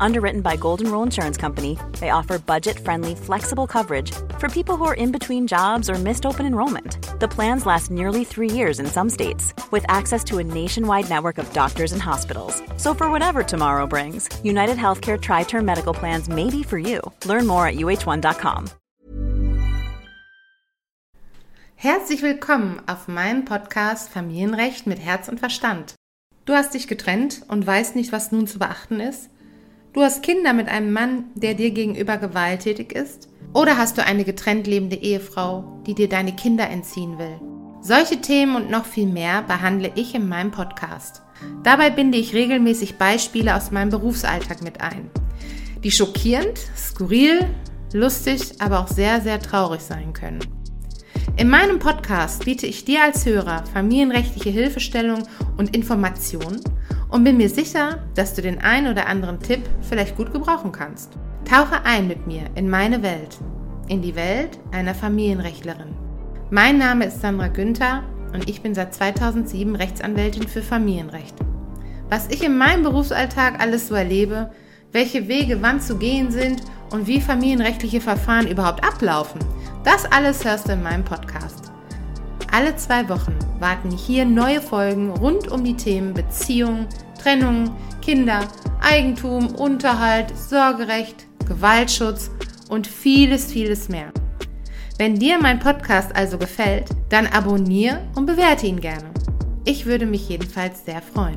Underwritten by Golden Rule Insurance Company, they offer budget friendly, flexible coverage for people who are in between jobs or missed open enrollment. The plans last nearly three years in some states, with access to a nationwide network of doctors and hospitals. So, for whatever tomorrow brings, United Healthcare Tri Term Medical Plans may be for you. Learn more at uhone.com. Herzlich willkommen auf meinem Podcast Familienrecht mit Herz und Verstand. Du hast dich getrennt und weißt nicht, was nun zu beachten ist? Du hast Kinder mit einem Mann, der dir gegenüber gewalttätig ist? Oder hast du eine getrennt lebende Ehefrau, die dir deine Kinder entziehen will? Solche Themen und noch viel mehr behandle ich in meinem Podcast. Dabei binde ich regelmäßig Beispiele aus meinem Berufsalltag mit ein, die schockierend, skurril, lustig, aber auch sehr, sehr traurig sein können. In meinem Podcast biete ich dir als Hörer familienrechtliche Hilfestellung und Informationen und bin mir sicher, dass du den einen oder anderen Tipp vielleicht gut gebrauchen kannst. Tauche ein mit mir in meine Welt, in die Welt einer Familienrechtlerin. Mein Name ist Sandra Günther und ich bin seit 2007 Rechtsanwältin für Familienrecht. Was ich in meinem Berufsalltag alles so erlebe, welche Wege wann zu gehen sind und wie familienrechtliche Verfahren überhaupt ablaufen, das alles hörst du in meinem Podcast. Alle zwei Wochen warten hier neue Folgen rund um die Themen Beziehung, Trennung, Kinder, Eigentum, Unterhalt, Sorgerecht, Gewaltschutz und vieles, vieles mehr. Wenn dir mein Podcast also gefällt, dann abonniere und bewerte ihn gerne. Ich würde mich jedenfalls sehr freuen.